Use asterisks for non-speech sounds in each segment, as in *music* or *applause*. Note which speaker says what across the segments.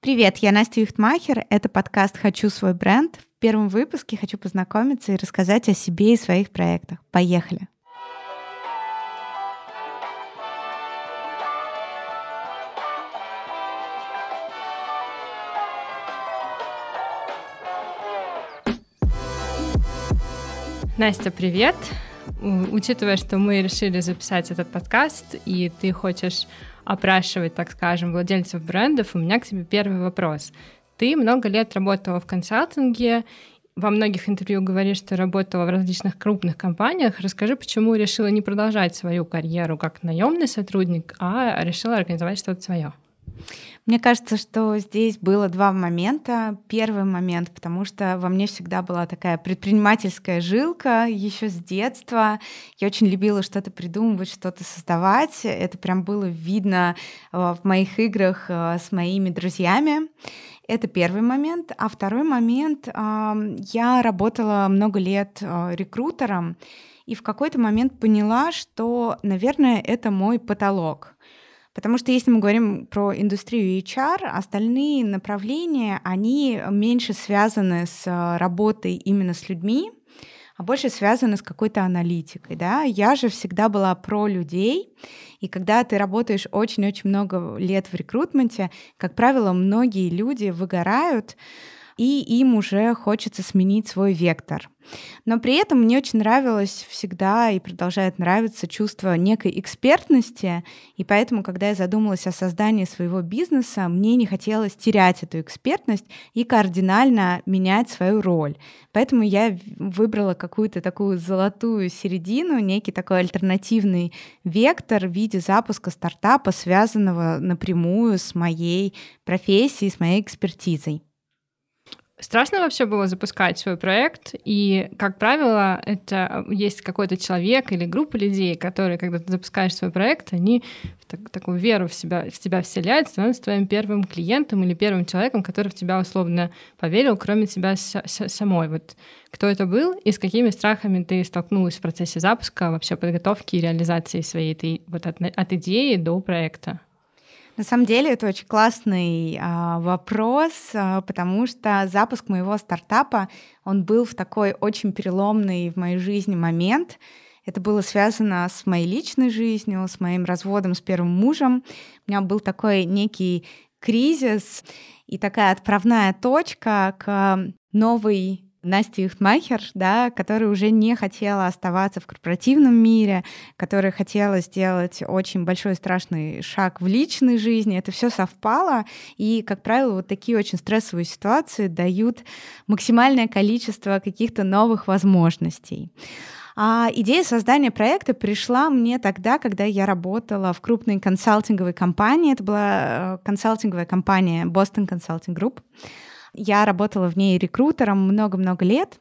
Speaker 1: Привет, я Настя Юхтмахер. Это подкаст «Хочу свой бренд». В первом выпуске хочу познакомиться и рассказать о себе и своих проектах. Поехали!
Speaker 2: Настя, привет! Учитывая, что мы решили записать этот подкаст, и ты хочешь опрашивать, так скажем, владельцев брендов, у меня к тебе первый вопрос. Ты много лет работала в консалтинге, во многих интервью говоришь, что работала в различных крупных компаниях. Расскажи, почему решила не продолжать свою карьеру как наемный сотрудник, а решила организовать что-то свое?
Speaker 1: Мне кажется, что здесь было два момента. Первый момент, потому что во мне всегда была такая предпринимательская жилка еще с детства. Я очень любила что-то придумывать, что-то создавать. Это прям было видно э, в моих играх э, с моими друзьями. Это первый момент. А второй момент, я работала много лет э, рекрутером, и в какой-то момент поняла, что, наверное, это мой потолок. Потому что если мы говорим про индустрию HR, остальные направления, они меньше связаны с э, работой именно с людьми, а больше связаны с какой-то аналитикой. Да? Я же всегда была про людей, и когда ты работаешь очень-очень много лет в рекрутменте, как правило, многие люди выгорают, и им уже хочется сменить свой вектор. Но при этом мне очень нравилось всегда и продолжает нравиться чувство некой экспертности, и поэтому, когда я задумалась о создании своего бизнеса, мне не хотелось терять эту экспертность и кардинально менять свою роль. Поэтому я выбрала какую-то такую золотую середину, некий такой альтернативный вектор в виде запуска стартапа, связанного напрямую с моей профессией, с моей экспертизой.
Speaker 2: Страшно вообще было запускать свой проект, и, как правило, это есть какой-то человек или группа людей, которые, когда ты запускаешь свой проект, они так, такую веру в себя, в тебя вселяют, становятся твоим первым клиентом или первым человеком, который в тебя условно поверил, кроме тебя самой. Вот кто это был и с какими страхами ты столкнулась в процессе запуска, вообще подготовки и реализации своей этой, вот от, от идеи до проекта?
Speaker 1: На самом деле это очень классный а, вопрос, а, потому что запуск моего стартапа, он был в такой очень переломный в моей жизни момент. Это было связано с моей личной жизнью, с моим разводом с первым мужем. У меня был такой некий кризис и такая отправная точка к новой Настя Юхтмахер, да, которая уже не хотела оставаться в корпоративном мире, которая хотела сделать очень большой страшный шаг в личной жизни. Это все совпало, и, как правило, вот такие очень стрессовые ситуации дают максимальное количество каких-то новых возможностей. А идея создания проекта пришла мне тогда, когда я работала в крупной консалтинговой компании. Это была э, консалтинговая компания Boston Consulting Group. Я работала в ней рекрутером много-много лет.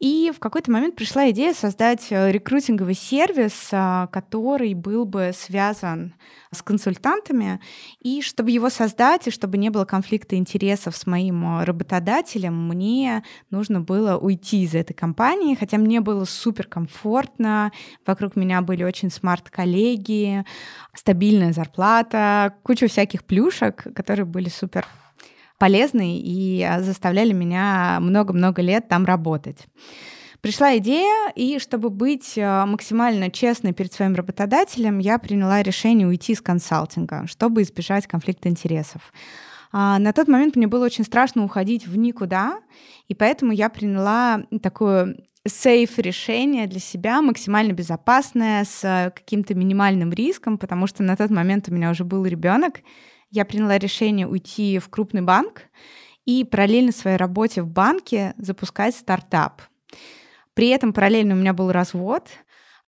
Speaker 1: И в какой-то момент пришла идея создать э, рекрутинговый сервис, а, который был бы связан с консультантами. И чтобы его создать, и чтобы не было конфликта интересов с моим э, работодателем, мне нужно было уйти из этой компании, хотя мне было супер комфортно, вокруг меня были очень смарт-коллеги, стабильная зарплата, куча всяких плюшек, которые были супер полезный и а, заставляли меня много-много лет там работать. Пришла идея, и чтобы быть а, максимально честной перед своим работодателем, я приняла решение уйти из консалтинга, чтобы избежать конфликта интересов. А, на тот момент мне было очень страшно уходить в никуда, и поэтому я приняла такое сейф решение для себя, максимально безопасное, с каким-то минимальным риском, потому что на тот момент у меня уже был ребенок, я приняла решение уйти в крупный банк и параллельно своей работе в банке запускать стартап. При этом параллельно у меня был развод,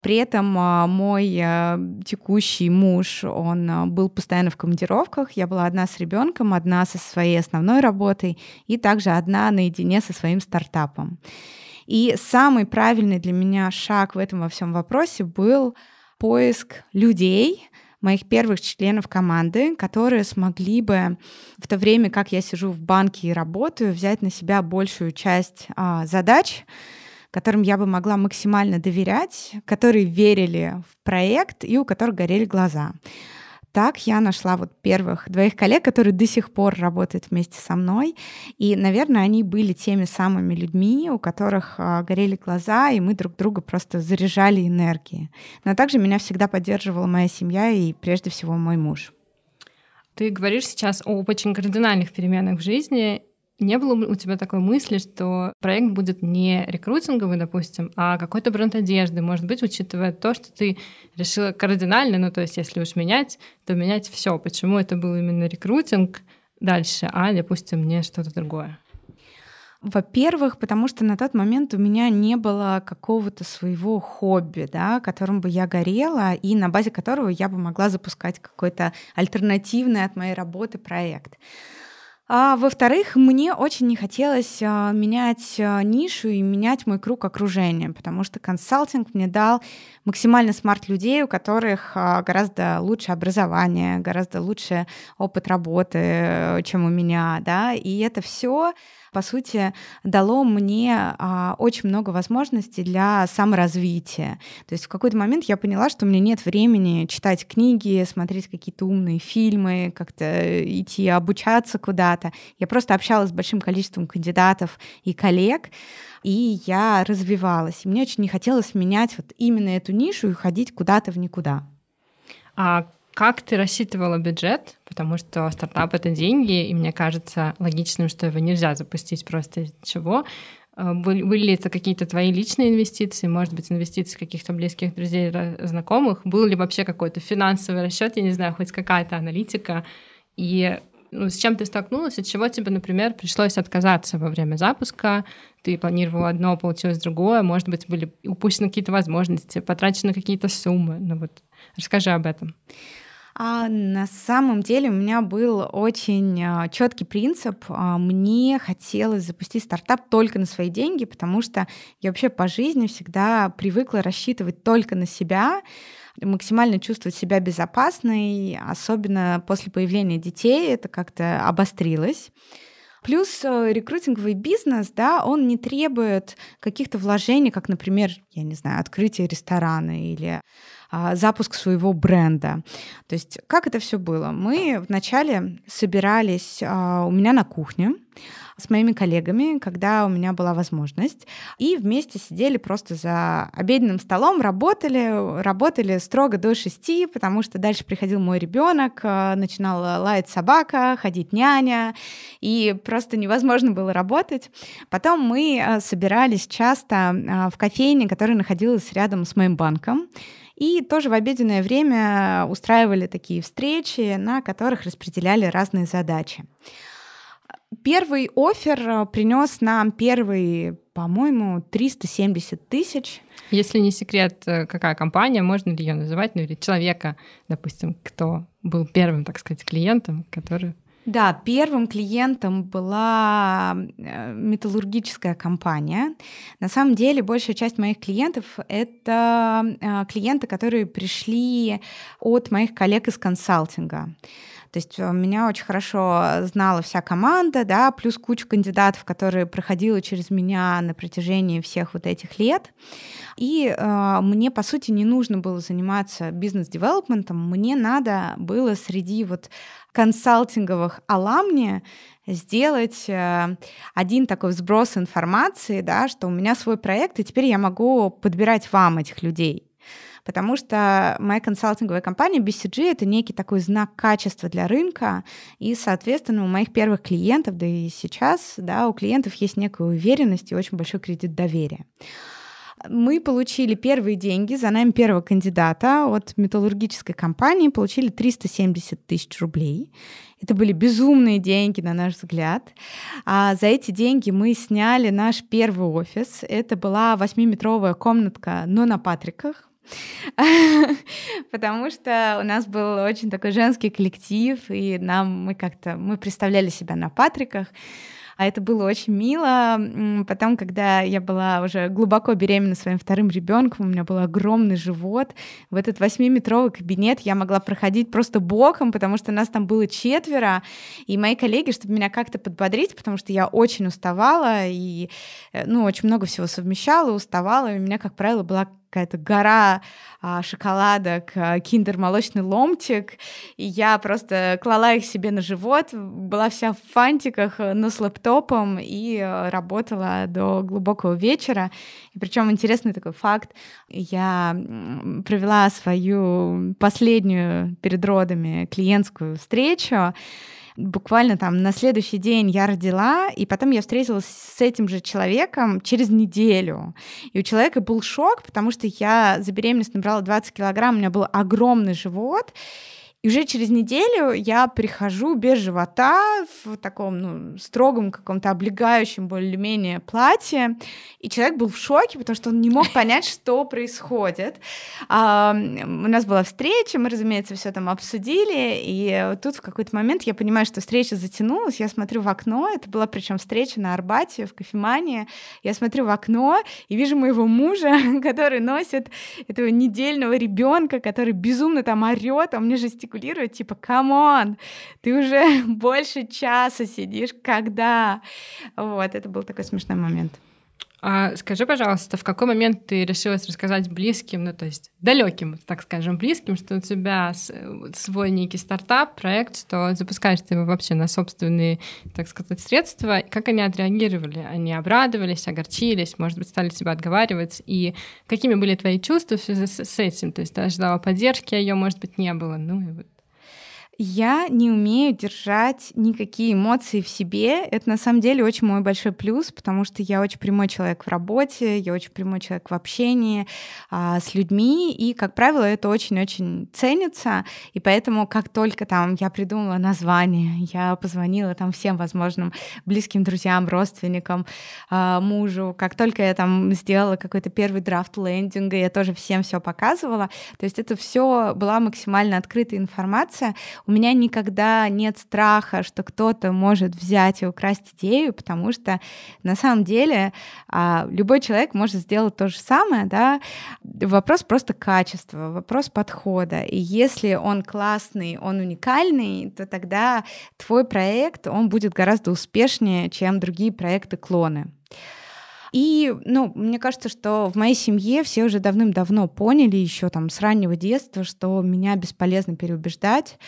Speaker 1: при этом а, мой а, текущий муж, он а, был постоянно в командировках. Я была одна с ребенком, одна со своей основной работой и также одна наедине со своим стартапом. И самый правильный для меня шаг в этом во всем вопросе был поиск людей, моих первых членов команды, которые смогли бы в то время, как я сижу в банке и работаю, взять на себя большую часть а, задач, которым я бы могла максимально доверять, которые верили в проект и у которых горели глаза. Так я нашла вот первых двоих коллег, которые до сих пор работают вместе со мной. И, наверное, они были теми самыми людьми, у которых а, горели глаза, и мы друг друга просто заряжали энергией. Но также меня всегда поддерживала моя семья и, прежде всего, мой муж.
Speaker 2: Ты говоришь сейчас об очень кардинальных переменах в жизни, не было у тебя такой мысли, что проект будет не рекрутинговый, допустим, а какой-то бренд одежды, может быть, учитывая то, что ты решила кардинально, ну то есть если уж менять, то менять все. Почему это был именно рекрутинг дальше, а, допустим, не что-то другое?
Speaker 1: Во-первых, потому что на тот момент у меня не было какого-то своего хобби, да, которым бы я горела, и на базе которого я бы могла запускать какой-то альтернативный от моей работы проект. А, во-вторых, мне очень не хотелось а, менять а, нишу и менять мой круг окружения, потому что консалтинг мне дал максимально смарт людей, у которых а, гораздо лучше образование, гораздо лучше опыт работы, э, чем у меня, да, и это все по сути, дало мне а, очень много возможностей для саморазвития. То есть в какой-то момент я поняла, что у меня нет времени читать книги, смотреть какие-то умные фильмы, как-то идти обучаться куда-то. Я просто общалась с большим количеством кандидатов и коллег, и я развивалась. И мне очень не хотелось менять вот именно эту нишу и ходить куда-то в никуда.
Speaker 2: А как ты рассчитывала бюджет? Потому что стартап — это деньги, и мне кажется логичным, что его нельзя запустить просто чего. Э, были ли это какие-то твои личные инвестиции, может быть, инвестиции каких-то близких друзей, знакомых? Был ли вообще какой-то финансовый расчет, я не знаю, хоть какая-то аналитика? И ну, с чем ты столкнулась, от чего тебе, например, пришлось отказаться во время запуска? Ты планировала одно, получилось другое, может быть, были упущены какие-то возможности, потрачены какие-то суммы. Ну вот расскажи об этом.
Speaker 1: А на самом деле у меня был очень а, четкий принцип. А, мне хотелось запустить стартап только на свои деньги, потому что я вообще по жизни всегда привыкла рассчитывать только на себя, максимально чувствовать себя безопасной, особенно после появления детей это как-то обострилось. Плюс э, рекрутинговый бизнес, да, он не требует каких-то вложений, как, например, я не знаю, открытие ресторана или запуск своего бренда. То есть как это все было? Мы вначале собирались а, у меня на кухне с моими коллегами, когда у меня была возможность, и вместе сидели просто за обеденным столом, работали, работали строго до шести, потому что дальше приходил мой ребенок, а, начинала лаять собака, ходить няня, и просто невозможно было работать. Потом мы собирались часто в кофейне, которая находилась рядом с моим банком, и тоже в обеденное время устраивали такие встречи, на которых распределяли разные задачи. Первый офер э, принес нам первый, по-моему, 370 тысяч.
Speaker 2: Если не секрет, э, какая компания, можно ли ее называть, ну или человека, допустим, кто был первым, так сказать, клиентом, который
Speaker 1: да, первым клиентом была э, металлургическая компания. На самом деле большая часть моих клиентов — это э, клиенты, которые пришли от моих коллег из консалтинга. То есть э, меня очень хорошо знала вся команда, да, плюс куча кандидатов, которые проходила через меня на протяжении всех вот этих лет. И э, мне, по сути, не нужно было заниматься бизнес-девелопментом, мне надо было среди вот консалтинговых аламни сделать э, один такой сброс информации, да, что у меня свой проект, и теперь я могу подбирать вам этих людей. Потому что моя консалтинговая компания BCG — это некий такой знак качества для рынка, и, соответственно, у моих первых клиентов, да и сейчас, да, у клиентов есть некая уверенность и очень большой кредит доверия. Мы получили первые деньги за нами первого кандидата от металлургической компании, получили 370 тысяч рублей. Это были безумные деньги, на наш взгляд. А за эти деньги мы сняли наш первый офис. Это была восьмиметровая комнатка, но на Патриках. *laughs* Потому что у нас был очень такой женский коллектив, и нам мы как-то мы представляли себя на Патриках. А это было очень мило. Потом, когда я была уже глубоко беременна своим вторым ребенком, у меня был огромный живот. В этот восьмиметровый кабинет я могла проходить просто боком, потому что нас там было четверо. И мои коллеги, чтобы меня как-то подбодрить, потому что я очень уставала и, э, ну, очень много всего совмещала, уставала, и у меня, как правило, была какая-то гора а, шоколадок, а, киндер молочный ломтик, и я просто клала их себе на живот, была вся в фантиках, э, но с лэптопом и э, работала до глубокого вечера. И причем интересный такой факт, я провела свою последнюю перед родами клиентскую встречу, буквально там на следующий день я родила, и потом я встретилась с этим же человеком через неделю. И у человека был шок, потому что я за беременность набрала 20 килограмм, у меня был огромный живот, и уже через неделю я прихожу без живота в таком ну, строгом каком-то облегающем более-менее платье, и человек был в шоке, потому что он не мог понять, *laughs* что происходит. А, у нас была встреча, мы, разумеется, все там обсудили, и тут в какой-то момент я понимаю, что встреча затянулась, я смотрю в окно, это была причем встреча на Арбате в кофемании, я смотрю в окно и вижу моего мужа, *laughs* который носит этого недельного ребенка, который безумно там орет, а мне жестикулирует жестикулирует, типа, come on, ты уже *laughs* больше часа сидишь, когда? Вот, это был такой смешной момент.
Speaker 2: А скажи, пожалуйста, в какой момент ты решилась рассказать близким, ну то есть далеким, так скажем, близким, что у тебя свой некий стартап, проект, что запускаешь ты его вообще на собственные, так сказать, средства, как они отреагировали? Они обрадовались, огорчились, может быть, стали тебя отговаривать, и какими были твои чувства в связи с этим? То есть ты ожидала поддержки, а ее, может быть, не было, ну и вот
Speaker 1: я не умею держать никакие эмоции в себе. Это на самом деле очень мой большой плюс, потому что я очень прямой человек в работе, я очень прямой человек в общении а, с людьми, и, как правило, это очень-очень ценится. И поэтому, как только там я придумала название, я позвонила там всем возможным близким друзьям, родственникам, а, мужу, как только я там сделала какой-то первый драфт лендинга, я тоже всем все показывала. То есть это все была максимально открытая информация у меня никогда нет страха, что кто-то может взять и украсть идею, потому что на самом деле а, любой человек может сделать то же самое, да. Вопрос просто качества, вопрос подхода. И если он классный, он уникальный, то тогда твой проект, он будет гораздо успешнее, чем другие проекты-клоны. И, ну, мне кажется, что в моей семье все уже давным-давно поняли, еще там с раннего детства, что меня бесполезно переубеждать.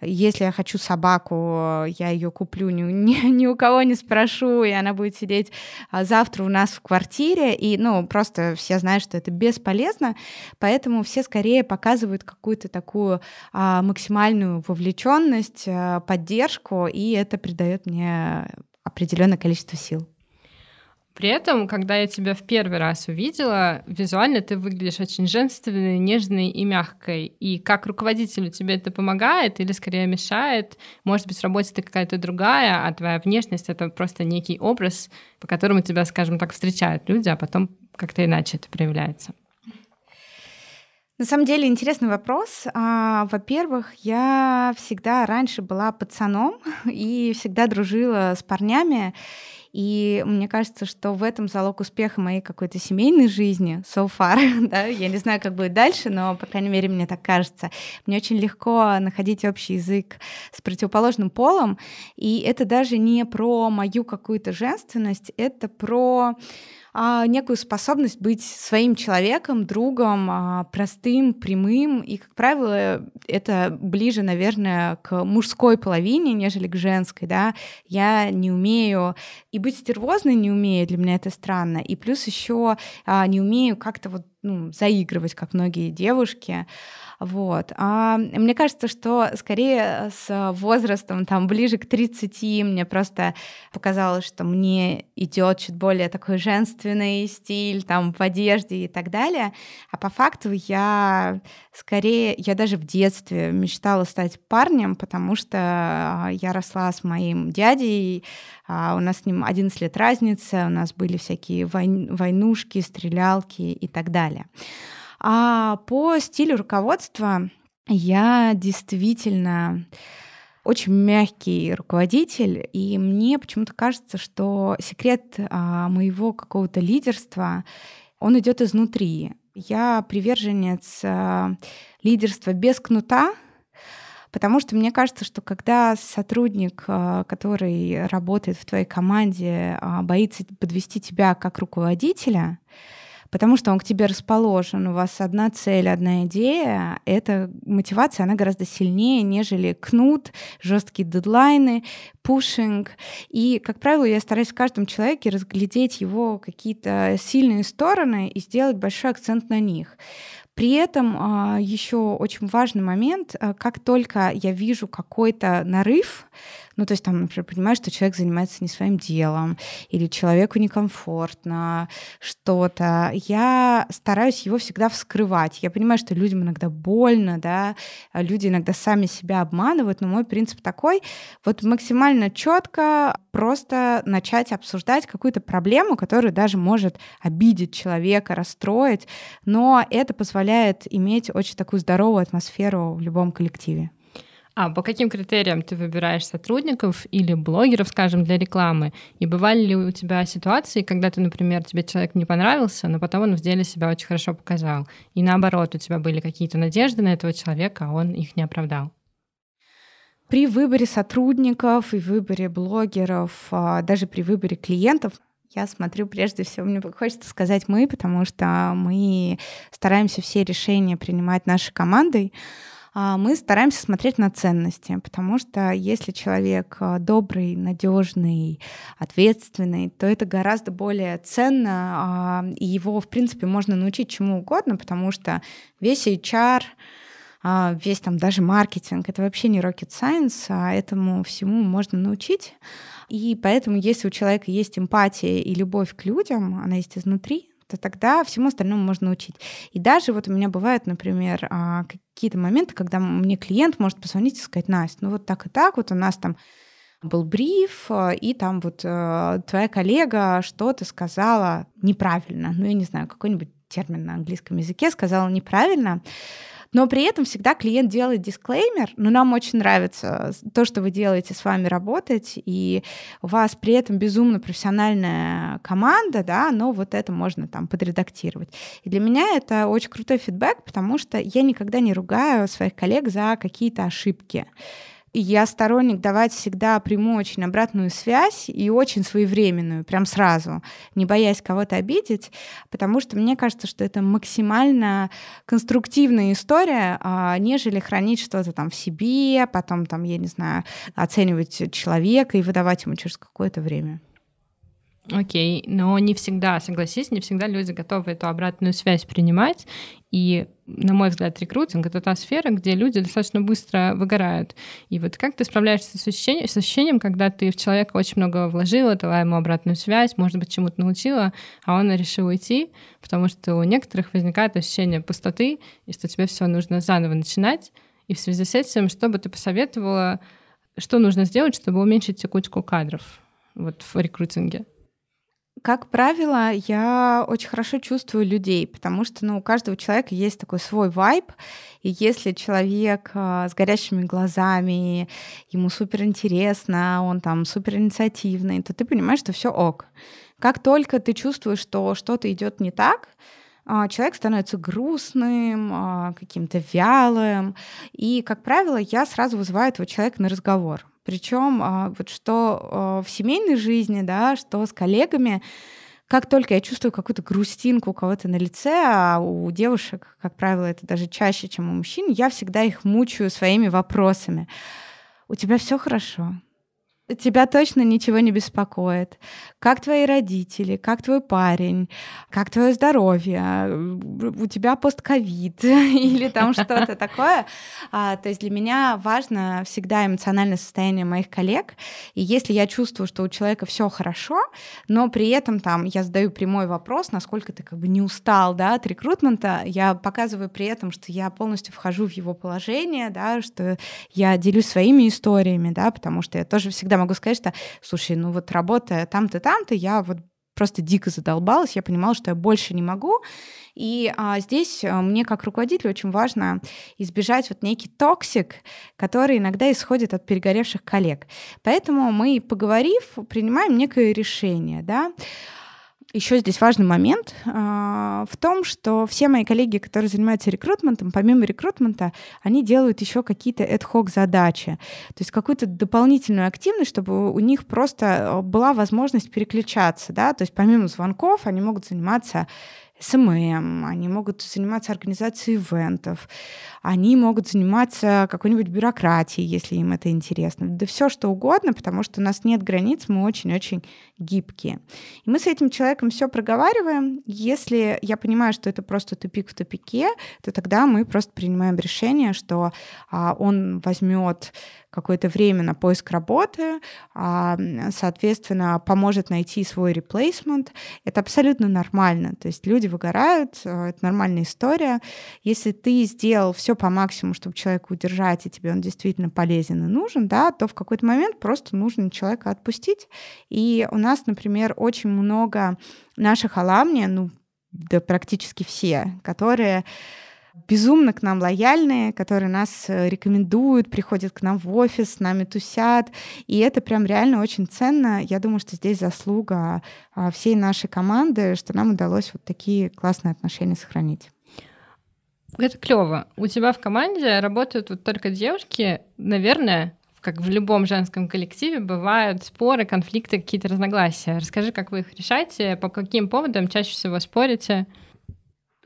Speaker 1: Если я хочу собаку, я ее куплю, ни, ни, ни у кого не спрошу, и она будет сидеть а, завтра у нас в квартире. И, ну, просто все знают, что это бесполезно, поэтому все скорее показывают какую-то такую а, максимальную вовлеченность, а, поддержку, и это придает мне определенное количество сил.
Speaker 2: При этом, когда я тебя в первый раз увидела, визуально ты выглядишь очень женственной, нежной и мягкой. И как руководителю тебе это помогает или скорее мешает? Может быть, в работе ты какая-то другая, а твоя внешность — это просто некий образ, по которому тебя, скажем так, встречают люди, а потом как-то иначе это проявляется.
Speaker 1: На самом деле интересный вопрос. А, во-первых, я всегда раньше была пацаном *laughs* и всегда дружила с парнями. И мне кажется, что в этом залог успеха моей какой-то семейной жизни so far. *laughs* да? Я не знаю, как будет дальше, но, по крайней мере, мне так кажется. Мне очень легко находить общий язык с противоположным полом. И это даже не про мою какую-то женственность, это про некую способность быть своим человеком, другом, а, простым, прямым. И, как правило, это ближе, наверное, к мужской половине, нежели к женской. Да? Я не умею и быть стервозной не умею, для меня это странно. И плюс еще а, не умею как-то вот ну, заигрывать, как многие девушки. Вот. А мне кажется, что скорее с возрастом, там, ближе к 30, мне просто показалось, что мне идет чуть более такой женственный стиль, там, в одежде и так далее. А по факту я скорее, я даже в детстве мечтала стать парнем, потому что а, я росла с моим дядей, а у нас с ним 11 лет разница, у нас были всякие войнушки, стрелялки и так далее. А по стилю руководства я действительно очень мягкий руководитель, и мне почему-то кажется, что секрет а, моего какого-то лидерства, он идет изнутри. Я приверженец а, лидерства без кнута, потому что мне кажется, что когда сотрудник, а, который работает в твоей команде, боится подвести тебя как руководителя, потому что он к тебе расположен, у вас одна цель, одна идея, эта мотивация, она гораздо сильнее, нежели кнут, жесткие дедлайны, пушинг. И, как правило, я стараюсь в каждом человеке разглядеть его какие-то сильные стороны и сделать большой акцент на них. При этом а, еще очень важный момент, а, как только я вижу какой-то нарыв, ну, то есть там, например, понимаешь, что человек занимается не своим делом, или человеку некомфортно что-то. Я стараюсь его всегда вскрывать. Я понимаю, что людям иногда больно, да, а люди иногда сами себя обманывают, но мой принцип такой, вот максимально четко просто начать обсуждать какую-то проблему, которая даже может обидеть человека, расстроить, но это позволяет иметь очень такую здоровую атмосферу в любом коллективе.
Speaker 2: А по каким критериям ты выбираешь сотрудников или блогеров, скажем, для рекламы? И бывали ли у тебя ситуации, когда ты, например, тебе человек не понравился, но потом он в деле себя очень хорошо показал? И наоборот, у тебя были какие-то надежды на этого человека, а он их не оправдал?
Speaker 1: При выборе сотрудников и выборе блогеров, а, даже при выборе клиентов, я смотрю прежде всего, мне хочется сказать мы, потому что мы стараемся все решения принимать нашей командой. А, мы стараемся смотреть на ценности, потому что если человек а, добрый, надежный, ответственный, то это гораздо более ценно, а, и его, в принципе, можно научить чему угодно, потому что весь HR, весь там даже маркетинг, это вообще не rocket science, а этому всему можно научить. И поэтому, если у человека есть эмпатия и любовь к людям, она есть изнутри, то тогда всему остальному можно научить. И даже вот у меня бывают, например, а, какие-то моменты, когда мне клиент может позвонить и сказать, Настя, ну вот так и так, вот у нас там был бриф, а, и там вот э, твоя коллега что-то сказала неправильно. Ну, я не знаю, какой-нибудь термин на английском языке сказала неправильно. Но при этом всегда клиент делает дисклеймер, но нам очень нравится то, что вы делаете с вами работать, и у вас при этом безумно профессиональная команда, да, но вот это можно там подредактировать. И для меня это очень крутой фидбэк, потому что я никогда не ругаю своих коллег за какие-то ошибки. Я сторонник давать всегда прямую очень обратную связь и очень своевременную, прям сразу, не боясь кого-то обидеть, потому что мне кажется, что это максимально конструктивная история, а, нежели хранить что-то там в себе, потом там, я не знаю, оценивать человека и выдавать ему через какое-то время.
Speaker 2: Окей, но не всегда, согласись, не всегда люди готовы эту обратную связь принимать. И, на мой взгляд, рекрутинг — это та сфера, где люди достаточно быстро выгорают. И вот как ты справляешься с ощущением, с ощущением когда ты в человека очень много вложила, дала ему обратную связь, может быть, чему-то научила, а он решил уйти, потому что у некоторых возникает ощущение пустоты, и что тебе все нужно заново начинать. И в связи с этим, что бы ты посоветовала, что нужно сделать, чтобы уменьшить текучку кадров вот в рекрутинге?
Speaker 1: Как правило, я очень хорошо чувствую людей, потому что ну, у каждого человека есть такой свой вайб, и если человек э, с горящими глазами, ему супер интересно, он там супер инициативный, то ты понимаешь, что все ок. Как только ты чувствуешь, что что-то идет не так, а, человек становится грустным, а, каким-то вялым. И, как правило, я сразу вызываю этого человека на разговор. Причем а, вот что а, в семейной жизни, да, что с коллегами, как только я чувствую какую-то грустинку у кого-то на лице, а у девушек, как правило, это даже чаще, чем у мужчин, я всегда их мучаю своими вопросами. У тебя все хорошо? Тебя точно ничего не беспокоит. Как твои родители, как твой парень, как твое здоровье, у тебя постковид *laughs* или там что-то *laughs* такое. А, то есть для меня важно всегда эмоциональное состояние моих коллег. И если я чувствую, что у человека все хорошо, но при этом там я задаю прямой вопрос, насколько ты как бы не устал да, от рекрутмента, я показываю при этом, что я полностью вхожу в его положение, да, что я делюсь своими историями, да, потому что я тоже всегда всегда могу сказать, что, слушай, ну вот работая там-то, там-то, я вот просто дико задолбалась, я понимала, что я больше не могу. И а, здесь а, мне как руководителю очень важно избежать вот некий toxic, который иногда исходит от перегоревших коллег. Поэтому мы, поговорив, принимаем некое решение, да. Еще здесь важный момент э, в том, что все мои коллеги, которые занимаются рекрутментом, помимо рекрутмента, они делают еще какие-то ad-hoc задачи, то есть какую-то дополнительную активность, чтобы у них просто была возможность переключаться, да, то есть помимо звонков они могут заниматься СММ, они могут заниматься организацией ивентов, они могут заниматься какой-нибудь бюрократией, если им это интересно. Да все что угодно, потому что у нас нет границ, мы очень-очень гибкие. И мы с этим человеком все проговариваем. Если я понимаю, что это просто тупик в тупике, то тогда мы просто принимаем решение, что а, он возьмет какое-то время на поиск работы, а, соответственно, поможет найти свой реплейсмент. Это абсолютно нормально. То есть люди выгорают, э, это нормальная история. Если ты сделал все по максимуму, чтобы человека удержать, и тебе он действительно полезен и нужен, да, то в какой-то момент просто нужно человека отпустить. И у нас, например, очень много наших аламни, ну, да практически все, которые безумно к нам лояльные, которые нас э, рекомендуют, приходят к нам в офис, с нами тусят. И это прям реально очень ценно. Я думаю, что здесь заслуга а, всей нашей команды, что нам удалось вот такие классные отношения сохранить.
Speaker 2: Это клево. У тебя в команде работают вот только девушки, наверное, как в любом женском коллективе, бывают споры, конфликты, какие-то разногласия. Расскажи, как вы их решаете, по каким поводам чаще всего спорите?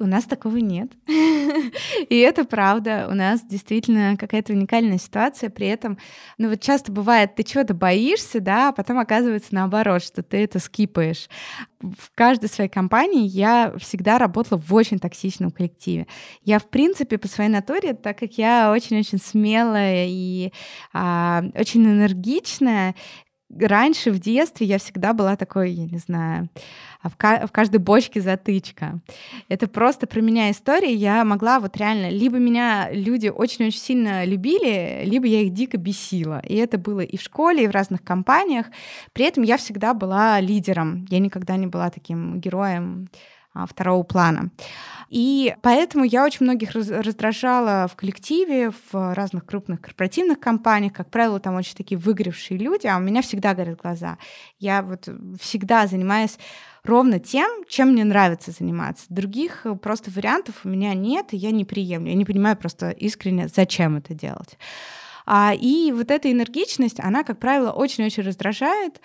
Speaker 1: У нас такого нет. *laughs* И это правда. У нас действительно какая-то уникальная ситуация. При этом, ну вот часто бывает, ты чего-то боишься, да, а потом оказывается наоборот, что ты это скипаешь. В каждой своей компании я всегда работала в очень токсичном коллективе. Я, в принципе, по своей натуре, так как я очень-очень смелая и а, очень энергичная, раньше в детстве я всегда была такой, я не знаю, а в, в каждой бочке затычка. Это просто про меня история. Я могла вот реально, либо меня люди очень-очень сильно любили, либо я их дико бесила. И это было и в школе, и в разных компаниях. При этом я всегда была лидером. Я никогда не была таким героем второго плана. И поэтому я очень многих раздражала в коллективе, в разных крупных корпоративных компаниях. Как правило, там очень такие выгоревшие люди, а у меня всегда горят глаза. Я вот всегда занимаюсь ровно тем, чем мне нравится заниматься. Других э, просто вариантов у меня нет, и я не приемлю. Я не понимаю просто искренне, зачем это делать. А, и вот эта энергичность, она, как правило, очень-очень раздражает.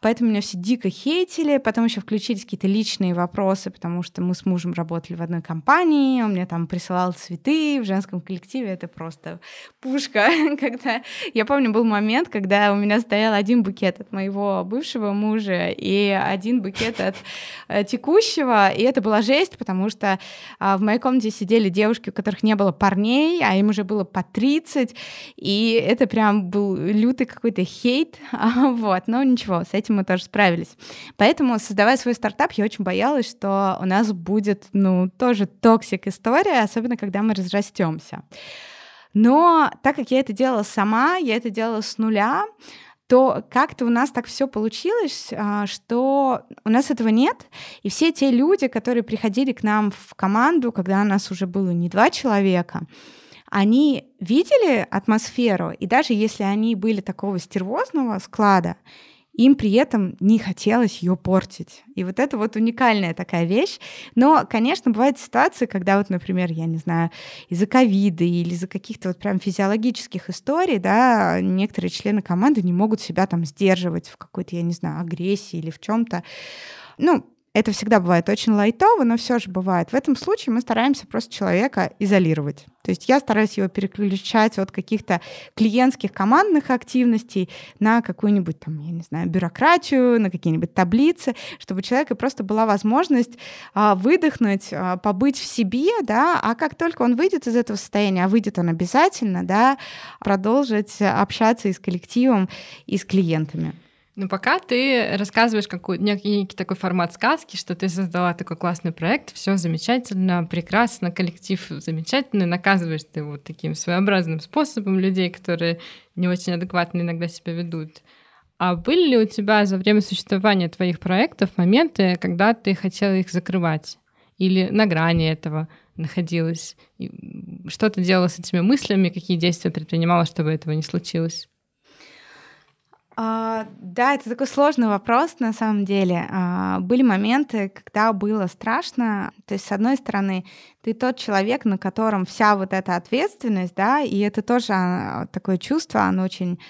Speaker 1: Поэтому меня все дико хейтили. Потом еще включились какие-то личные вопросы, потому что мы с мужем работали в одной компании, он мне там присылал цветы в женском коллективе. Это просто пушка. *laughs* когда Я помню, был момент, когда у меня стоял один букет от моего бывшего мужа и один букет от э, текущего. И это была жесть, потому что а, в моей комнате сидели девушки, у которых не было парней, а им уже было по 30. И это прям был лютый какой-то хейт. *laughs* вот. Но ничего, с этим этим мы тоже справились. Поэтому, создавая свой стартап, я очень боялась, что у нас будет, ну, тоже toxic история, особенно когда мы разрастемся. Но так как я это делала сама, я это делала с нуля, то как-то у нас так все получилось, а, что у нас этого нет. И все те люди, которые приходили к нам в команду, когда у нас уже было не два человека, они видели атмосферу, и даже если они были такого стервозного склада, им при этом не хотелось ее портить. И вот это вот уникальная такая вещь. Но, конечно, бывают ситуации, когда вот, например, я не знаю, из-за ковида или из-за каких-то вот прям физиологических историй, да, некоторые члены команды не могут себя там сдерживать в какой-то, я не знаю, агрессии или в чем-то. Ну, это всегда бывает очень лайтово, но все же бывает. В этом случае мы стараемся просто человека изолировать. То есть я стараюсь его переключать от каких-то клиентских командных активностей на какую-нибудь там, я не знаю, бюрократию, на какие-нибудь таблицы, чтобы у человека просто была возможность а, выдохнуть, а, побыть в себе, да, а как только он выйдет из этого состояния, а выйдет он обязательно, да, продолжить общаться и с коллективом, и с клиентами.
Speaker 2: Ну, пока ты рассказываешь какой некий, некий такой формат сказки, что ты создала такой классный проект, все замечательно, прекрасно, коллектив замечательный, наказываешь ты вот таким своеобразным способом людей, которые не очень адекватно иногда себя ведут. А были ли у тебя за время существования твоих проектов моменты, когда ты хотела их закрывать? Или на грани этого находилась? И что ты делала с этими мыслями? Какие действия предпринимала, чтобы этого не случилось?
Speaker 1: А, да, это такой сложный вопрос на самом деле. А, были моменты, когда было страшно. То есть, с одной стороны, ты тот человек, на котором вся вот эта ответственность, да, и это тоже а, такое чувство, оно очень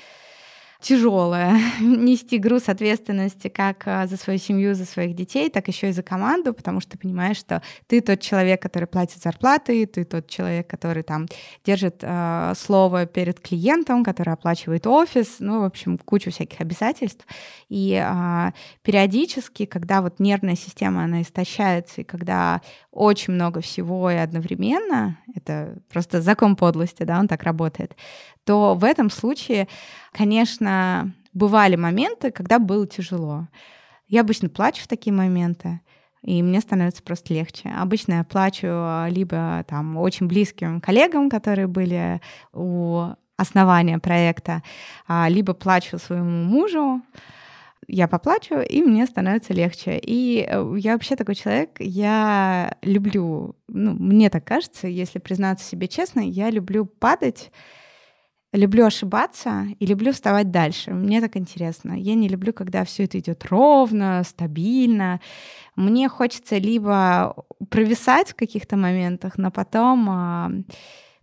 Speaker 1: тяжелое *laughs* нести груз ответственности как а, за свою семью, за своих детей, так еще и за команду, потому что ты понимаешь, что ты тот человек, который платит зарплаты, ты тот человек, который там держит э, слово перед клиентом, который оплачивает офис, ну, в общем, кучу всяких обязательств. И э, периодически, когда вот нервная система, она истощается, и когда очень много всего и одновременно, это просто закон подлости, да, он так работает, то в этом случае, конечно, бывали моменты, когда было тяжело. Я обычно плачу в такие моменты, и мне становится просто легче. Обычно я плачу либо там очень близким коллегам, которые были у основания проекта, а, либо плачу своему мужу, я поплачу, и мне становится легче. И э, я вообще такой человек, я люблю, ну, мне так кажется, если признаться себе честно, я люблю падать люблю ошибаться и люблю вставать дальше. Мне так интересно. Я не люблю, когда все это идет ровно, стабильно. Мне хочется либо провисать в каких-то моментах, но потом а,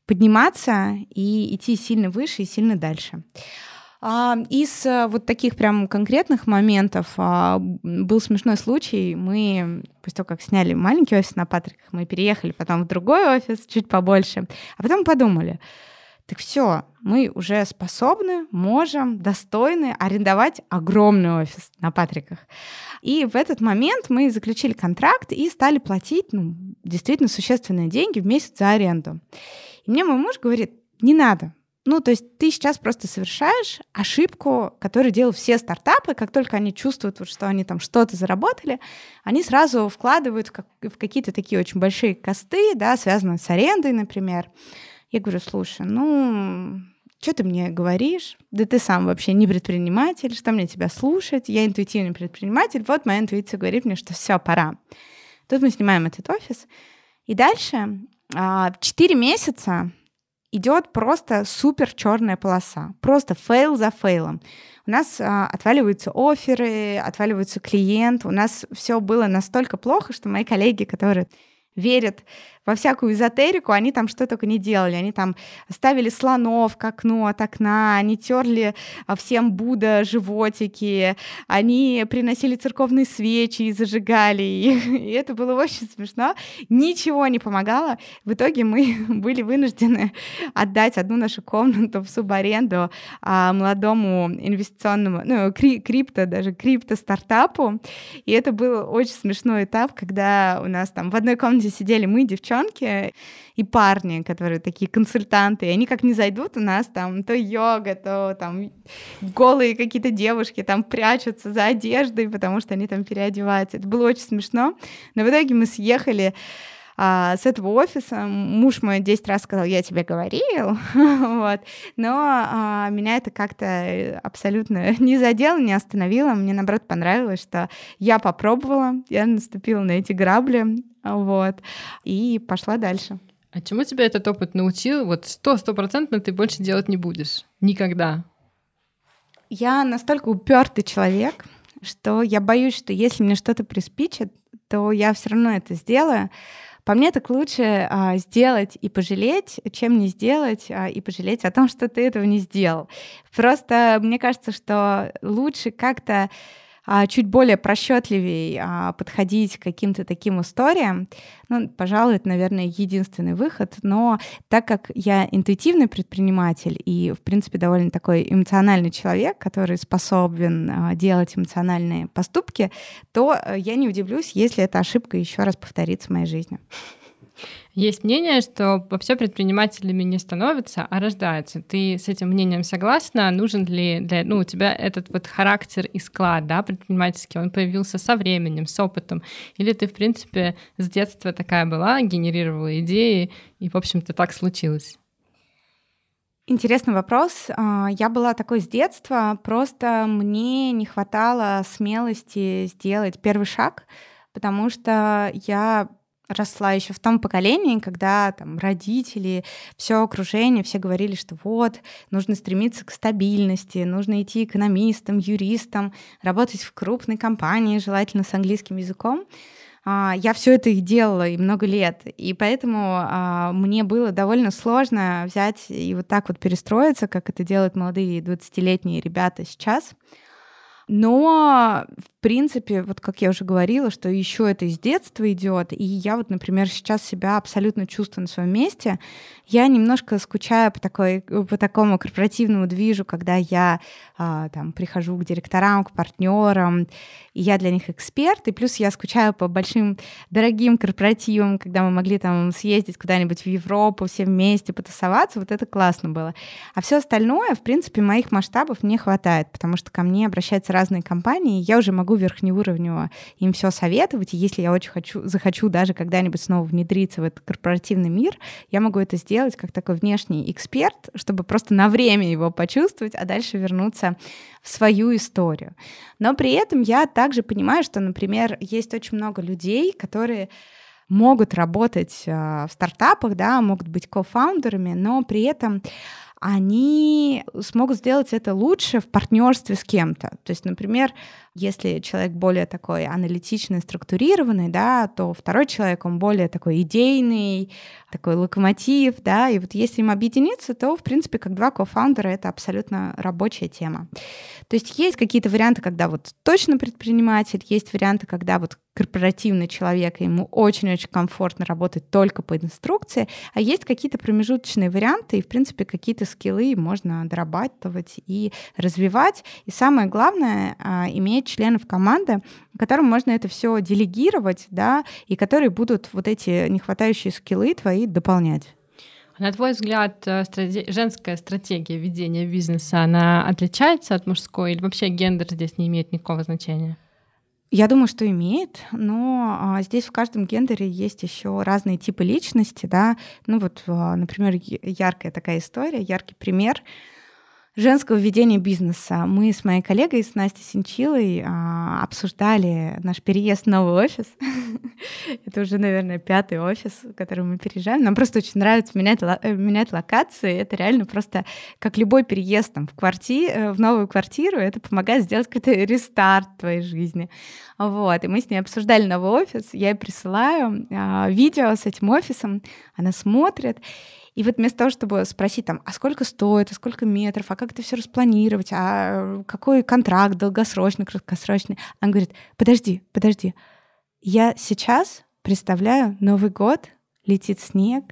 Speaker 1: подниматься и идти сильно выше и сильно дальше. А, из э, вот таких прям конкретных моментов а, был смешной случай. Мы, после того, как сняли маленький офис на Патриках, мы переехали потом в другой офис, чуть побольше, а потом подумали — так все, мы уже способны, можем, достойны арендовать огромный офис на Патриках. И в этот момент мы заключили контракт и стали платить ну, действительно существенные деньги в месяц за аренду. И мне мой муж говорит, не надо, ну, то есть ты сейчас просто совершаешь ошибку, которую делают все стартапы, как только они чувствуют, вот, что они там что-то заработали, они сразу вкладывают в, как, в какие-то такие очень большие косты, да, связанные с арендой, например. Я говорю, слушай, ну, что ты мне говоришь? Да ты сам вообще не предприниматель, что мне тебя слушать? Я интуитивный предприниматель. Вот моя интуиция говорит мне, что все, пора. Тут мы снимаем этот офис. И дальше 4 а, месяца идет просто супер черная полоса. Просто fail за fail ом. У нас а, отваливаются оферы, отваливается клиент. У нас все было настолько плохо, что мои коллеги, которые верят во всякую эзотерику, они там что только не делали. Они там ставили слонов к окну от окна, они терли а, всем Будда животики, они приносили церковные свечи и зажигали их. *laughs* И это было очень смешно. Ничего не помогало. В итоге мы *laughs* были вынуждены отдать одну нашу комнату в субаренду а, молодому инвестиционному, ну, кри крипто, даже крипто-стартапу. И это был очень смешной этап, когда у нас там в одной комнате сидели мы, девчонки, девчонки и парни, которые такие консультанты, и они как не зайдут у нас там то йога, то там голые какие-то девушки там прячутся за одеждой, потому что они там переодеваются. Это было очень смешно. Но в итоге мы съехали а, с этого офиса. Муж мой 10 раз сказал, я тебе говорил, *laughs* вот. Но а, меня это как-то абсолютно *laughs* не задело, не остановило. Мне, наоборот, понравилось, что я попробовала, я наступила на эти грабли, вот, и пошла дальше.
Speaker 2: А чему тебя этот опыт научил? Вот сто стопроцентно ты больше делать не будешь. Никогда.
Speaker 1: Я настолько упертый человек, что я боюсь, что если мне что-то приспичит, то я все равно это сделаю. По мне так лучше а, сделать и пожалеть, чем не сделать а, и пожалеть о том, что ты этого не сделал. Просто мне кажется, что лучше как-то чуть более просчетливее а, подходить к каким-то таким историям, ну, пожалуй, это, наверное, единственный выход. Но так как я интуитивный предприниматель и, в принципе, довольно такой эмоциональный человек, который способен а, делать эмоциональные поступки, то э, я не удивлюсь, если эта ошибка еще раз повторится в моей жизни.
Speaker 2: Есть мнение, что вообще предпринимателями не становятся, а рождаются. Ты с этим мнением согласна? Нужен ли для, ну, у тебя этот вот характер и склад, да, предпринимательский, он появился со временем, с опытом? Или ты, в принципе, с детства такая была, генерировала идеи, и, в общем-то, так случилось?
Speaker 1: Интересный вопрос. А, я была такой с детства, просто мне не хватало смелости сделать первый шаг, потому что я росла еще в том поколении, когда там родители, все окружение, все говорили, что вот, нужно стремиться к стабильности, нужно идти экономистом, юристом, работать в крупной компании, желательно с английским языком. а, я все это и делала и много лет, и поэтому а, мне было довольно сложно взять и вот так вот перестроиться, как это делают молодые 20-летние ребята сейчас. Но, в принципе, вот как я уже говорила, что еще это из детства идет, и я вот, например, сейчас себя абсолютно чувствую на своем месте. Я немножко скучаю по, такой, по такому корпоративному движу, когда я а, там прихожу к директорам, к партнерам, и я для них эксперт, и плюс я скучаю по большим дорогим корпоративам, когда мы могли там съездить куда-нибудь в Европу все вместе, потусоваться, вот это классно было. А все остальное, в принципе, моих масштабов не хватает, потому что ко мне обращаются разные компании, я уже могу верхнеуровнево им все советовать, и если я очень хочу, захочу даже когда-нибудь снова внедриться в этот корпоративный мир, я могу это сделать как такой внешний эксперт, чтобы просто на время его почувствовать, а дальше вернуться в свою историю. Но при этом я также понимаю, что, например, есть очень много людей, которые могут работать э, в стартапах, да, могут быть кофаундерами, но при этом они смогут сделать это лучше в партнерстве с кем-то. То есть, например, если человек более такой аналитичный, структурированный, да, то второй человек, он более такой идейный, такой локомотив, да, и вот если им объединиться, то, в принципе, как два кофаундера, это абсолютно рабочая тема. То есть есть какие-то варианты, когда вот точно предприниматель, есть варианты, когда вот корпоративный человек, и ему очень-очень комфортно работать только по инструкции, а есть какие-то промежуточные варианты, и, в принципе, какие-то скиллы можно дорабатывать и развивать. И самое главное, а, иметь членов команды, которым можно это все делегировать, да, и которые будут вот эти нехватающие скиллы твои дополнять.
Speaker 2: На твой взгляд, э, женская стратегия ведения бизнеса, она отличается от мужской или вообще гендер здесь не имеет никакого значения?
Speaker 1: Я думаю, что имеет, но а, здесь в каждом гендере есть еще разные типы личности, да. Ну вот, а, например, яркая такая история, яркий пример — женского ведения бизнеса. Мы с моей коллегой, с Настей Синчилой, а, обсуждали наш переезд в новый офис. *laughs* Это уже, наверное, пятый офис, который мы переезжаем. Нам просто очень нравится менять, э, менять локации. Это реально просто как любой переезд там, в, кварти... Э, в новую квартиру. Это помогает сделать какой-то рестарт твоей жизни. Вот. И мы с ней обсуждали новый офис. Я ей присылаю а, видео с этим офисом. Она смотрит. И вот вместо того, чтобы спросить там, а сколько стоит, а сколько метров, а как это все распланировать, а какой контракт долгосрочный, краткосрочный, она говорит, подожди, подожди, я сейчас представляю Новый год, летит снег,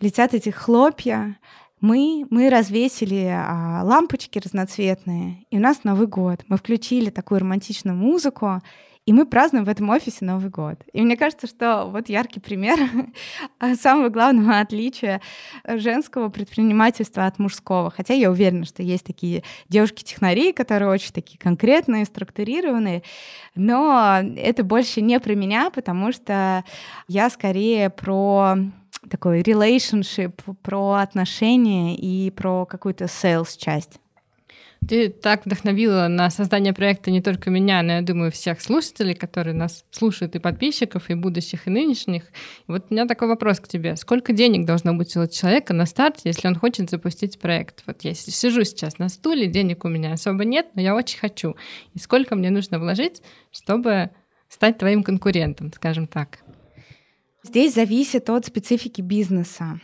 Speaker 1: летят эти хлопья, мы, мы развесили а, лампочки разноцветные, и у нас Новый год. Мы включили такую романтичную музыку, и мы празднуем в этом офисе Новый год. И мне кажется, что вот яркий пример *laughs* самого главного отличия женского предпринимательства от мужского. Хотя я уверена, что есть такие девушки-технари, которые очень такие конкретные, структурированные. Но это больше не про меня, потому что я скорее про такой relationship, про отношения и про какую-то sales часть.
Speaker 2: Ты так вдохновила на создание проекта не только меня, но, я думаю, всех слушателей, которые нас слушают, и подписчиков, и будущих, и нынешних. Вот у меня такой вопрос к тебе. Сколько денег должно быть у человека на старте, если он хочет запустить проект? Вот я сижу сейчас на стуле, денег у меня особо нет, но я очень хочу. И сколько мне нужно вложить, чтобы стать твоим конкурентом, скажем так?
Speaker 1: Здесь зависит от специфики бизнеса.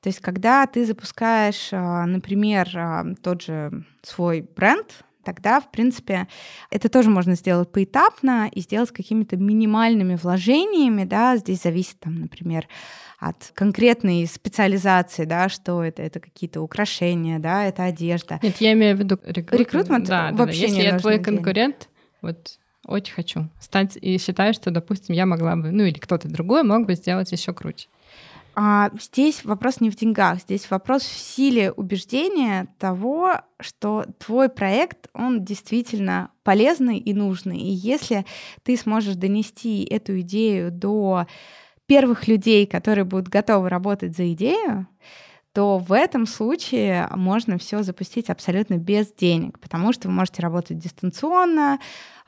Speaker 1: То есть, когда ты запускаешь, а, например, а, тот же свой бренд, тогда, в принципе, это тоже можно сделать поэтапно и сделать какими-то минимальными вложениями, да, здесь зависит, там, например, от конкретной специализации, да, что это, это какие-то украшения, да, это одежда.
Speaker 2: Нет, я имею в виду рекрутмент.
Speaker 1: Рекрутмент
Speaker 2: да,
Speaker 1: вообще
Speaker 2: да, Если
Speaker 1: не
Speaker 2: я твой
Speaker 1: денег.
Speaker 2: конкурент, вот очень хочу стать и считаю, что, допустим, я могла бы, ну или кто-то другой мог бы сделать еще круче.
Speaker 1: А здесь вопрос не в деньгах, здесь вопрос в силе убеждения того, что твой проект, он действительно полезный и нужный. И если ты сможешь донести эту идею до первых людей, которые будут готовы работать за идею, то в этом случае можно все запустить абсолютно без денег, потому что вы можете работать дистанционно,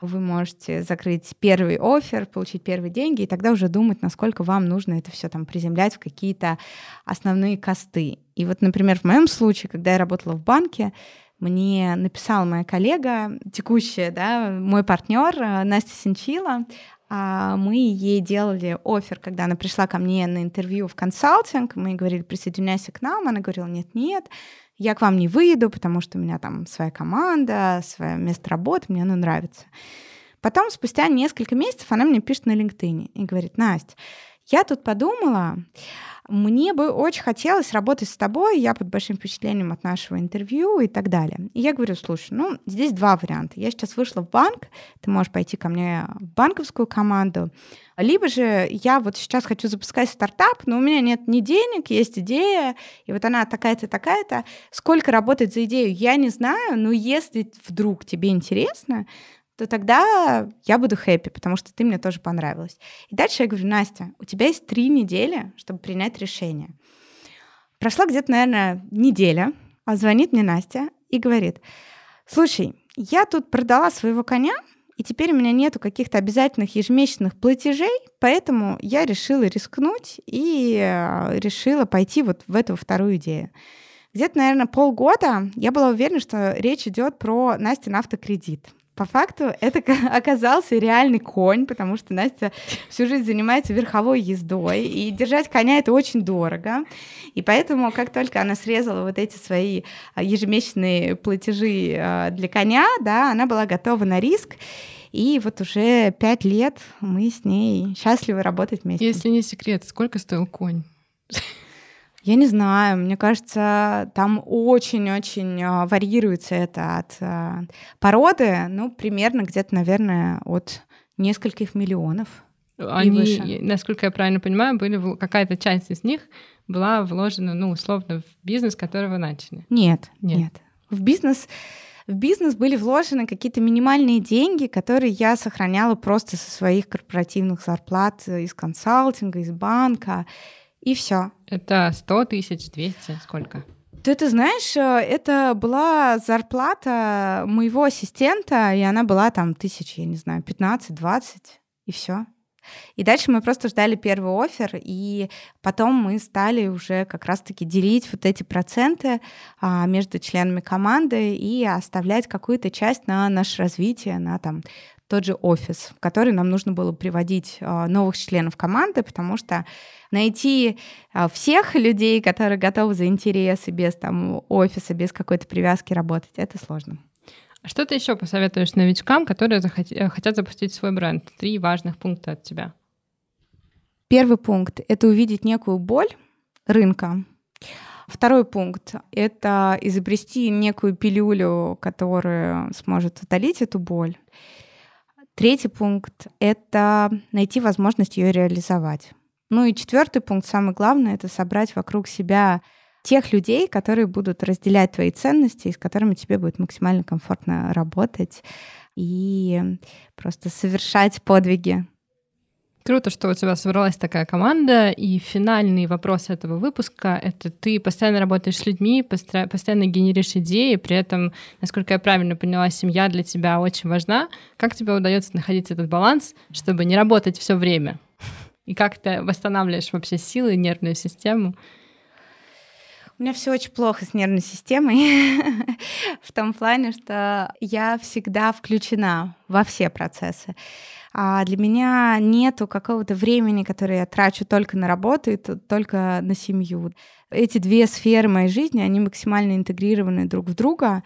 Speaker 1: вы можете закрыть первый офер, получить первые деньги, и тогда уже думать, насколько вам нужно это все там приземлять в какие-то основные косты. И вот, например, в моем случае, когда я работала в банке, мне написала моя коллега, текущая, да, мой партнер э, Настя Синчила. А мы ей делали офер, когда она пришла ко мне на интервью в консалтинг. Мы говорили, присоединяйся к нам. Она говорила, нет-нет, я к вам не выйду, потому что у меня там своя команда, свое место работы, мне оно нравится. Потом, спустя несколько месяцев, она мне пишет на LinkedIn и говорит, Настя, я тут подумала, мне бы очень хотелось работать с тобой, я под большим впечатлением от нашего интервью и так далее. И я говорю, слушай, ну, здесь два варианта. Я сейчас вышла в банк, ты можешь пойти ко мне в банковскую команду, либо же я вот сейчас хочу запускать стартап, но у меня нет ни денег, есть идея, и вот она такая-то, такая-то. Сколько работать за идею, я не знаю, но если вдруг тебе интересно, то тогда я буду хэппи, потому что ты мне тоже понравилась. И дальше я говорю, Настя, у тебя есть три недели, чтобы принять решение. Прошла где-то, наверное, неделя, а звонит мне Настя и говорит, слушай, я тут продала своего коня, и теперь у меня нету каких-то обязательных ежемесячных платежей, поэтому я решила рискнуть и э, решила пойти вот в эту вторую идею. Где-то, наверное, полгода я была уверена, что речь идет про Настин автокредит. По факту это *laughs* оказался реальный конь, потому что Настя всю жизнь занимается верховой ездой, и держать коня это очень дорого. И поэтому, как только она срезала вот эти свои а, ежемесячные платежи а, для коня, да, она была готова на риск. И вот уже пять лет мы с ней счастливы работать вместе.
Speaker 2: Если не секрет, сколько стоил конь?
Speaker 1: Я не знаю, мне кажется, там очень-очень а, варьируется это от а, породы, ну, примерно где-то, наверное, от нескольких миллионов.
Speaker 2: Они, насколько я правильно понимаю, были какая-то часть из них была вложена, ну, условно, в бизнес, который вы начали.
Speaker 1: Нет, нет. нет. В бизнес в бизнес были вложены какие-то минимальные деньги, которые я сохраняла просто со своих корпоративных зарплат из консалтинга, из банка. И все.
Speaker 2: Это 100 тысяч, 200, сколько?
Speaker 1: Ты, ты знаешь, э, это была зарплата моего ассистента, и она была там тысяч, я не знаю, 15-20, и все. И дальше мы просто ждали первый офер, и потом мы стали уже как раз-таки делить вот эти проценты а, между членами команды и оставлять какую-то часть на наше развитие, на там тот же офис, в который нам нужно было приводить а, новых членов команды, потому что найти а, всех людей, которые готовы за интересы без там офиса, без какой-то привязки работать, это сложно.
Speaker 2: А что ты еще посоветуешь новичкам, которые захот... Э, хотят запустить свой бренд? Три важных пункта от тебя.
Speaker 1: Первый пункт — это увидеть некую боль рынка. Второй пункт — это изобрести некую пилюлю, которая сможет утолить эту боль. Третий пункт — это найти возможность ее реализовать. Ну и четвертый пункт, самый главный, это собрать вокруг себя тех людей, которые будут разделять твои ценности и с которыми тебе будет максимально комфортно работать и просто совершать подвиги.
Speaker 2: Круто, что у тебя собралась такая команда, и финальный вопрос этого выпуска — это ты постоянно работаешь с людьми, постоянно генеришь идеи, при этом, насколько я правильно поняла, семья для тебя очень важна. Как тебе удается находить этот баланс, чтобы не работать все время? И как ты восстанавливаешь вообще силы, нервную систему?
Speaker 1: У меня все очень плохо с нервной системой, *laughs* в том плане, что я всегда включена во все процессы. А для меня нету какого-то времени, которое я трачу только на работу и только на семью. Эти две сферы моей жизни, они максимально интегрированы друг в друга,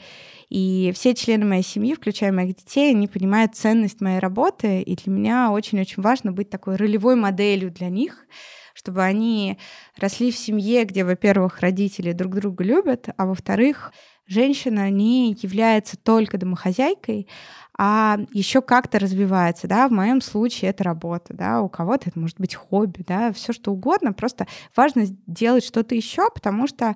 Speaker 1: и все члены моей семьи, включая моих детей, они понимают ценность моей работы, и для меня очень-очень важно быть такой ролевой моделью для них, чтобы они росли в семье, где, во-первых, родители друг друга любят, а во-вторых, женщина не является только домохозяйкой, а еще как-то развивается, да, в моем случае это работа, да, у кого-то это может быть хобби, да, все что угодно, просто важно делать что-то еще, потому что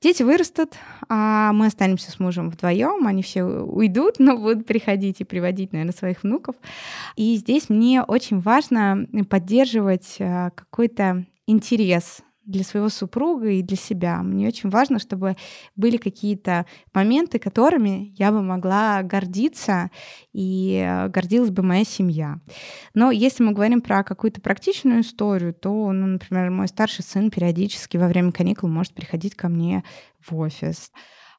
Speaker 1: Дети вырастут, а мы останемся с мужем вдвоем, они все уйдут, но будут приходить и приводить, наверное, своих внуков. И здесь мне очень важно поддерживать э, какой-то интерес для своего супруга и для себя. Мне очень важно, чтобы были какие-то моменты, которыми я бы могла гордиться и э, гордилась бы моя семья. Но если мы говорим про какую-то практичную историю, то, ну, например, мой старший сын периодически во время каникул может приходить ко мне в офис.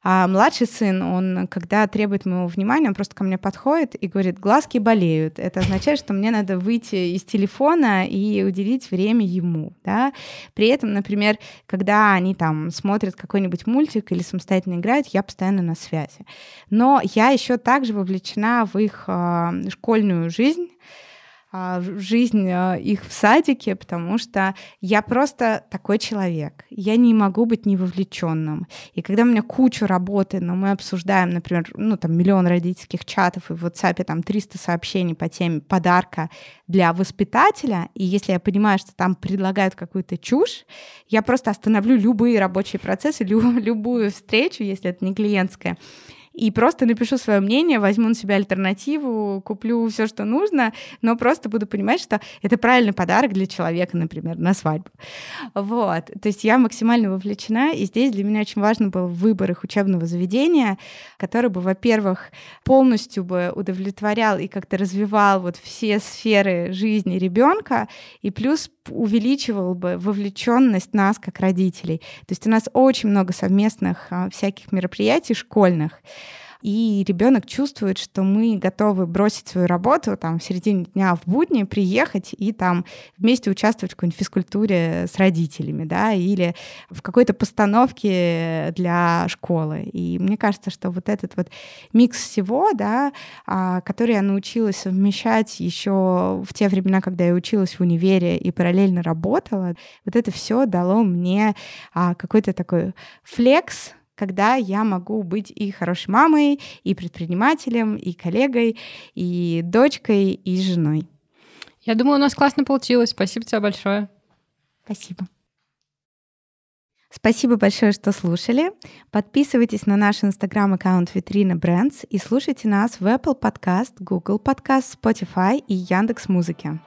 Speaker 1: А младший сын, он, когда требует моего внимания, он просто ко мне подходит и говорит, глазки болеют. Это означает, что мне надо выйти из телефона и уделить время ему. Да? При этом, например, когда они там смотрят какой-нибудь мультик или самостоятельно играют, я постоянно на связи. Но я еще также вовлечена в их э, школьную жизнь, жизнь а, их в садике, потому что я просто такой человек. Я не могу быть невовлеченным. И когда у меня куча работы, но мы обсуждаем, например, ну там миллион родительских чатов и в WhatsApp там 300 сообщений по теме подарка для воспитателя, и если я понимаю, что там предлагают какую-то чушь, я просто остановлю любые рабочие процессы, *laughs* любую встречу, если это не клиентская, и просто напишу свое мнение, возьму на себя альтернативу, куплю все, что нужно, но просто буду понимать, что это правильный подарок для человека, например, на свадьбу. Вот. То есть я максимально вовлечена, и здесь для меня очень важно был выбор их учебного заведения, который бы, во-первых, полностью бы удовлетворял и как-то развивал вот все сферы жизни ребенка, и плюс увеличивал бы вовлеченность нас как родителей. То есть у нас очень много совместных а, всяких мероприятий школьных, и ребенок чувствует, что мы готовы бросить свою работу там в середине дня в будни, приехать и там вместе участвовать в какой-нибудь физкультуре с родителями, да, или в какой-то постановке для школы. И мне кажется, что вот этот вот микс всего, да, а, который я научилась совмещать еще в те времена, когда я училась в универе и параллельно работала, вот это все дало мне а, какой-то такой флекс, когда я могу быть и хорошей мамой, и предпринимателем, и коллегой, и дочкой, и женой.
Speaker 2: Я думаю, у нас классно получилось. Спасибо тебе большое.
Speaker 1: Спасибо. Спасибо большое, что слушали. Подписывайтесь на наш инстаграм-аккаунт Витрина Брендс и слушайте нас в Apple Podcast, Google Podcast, Spotify и Яндекс Музыке.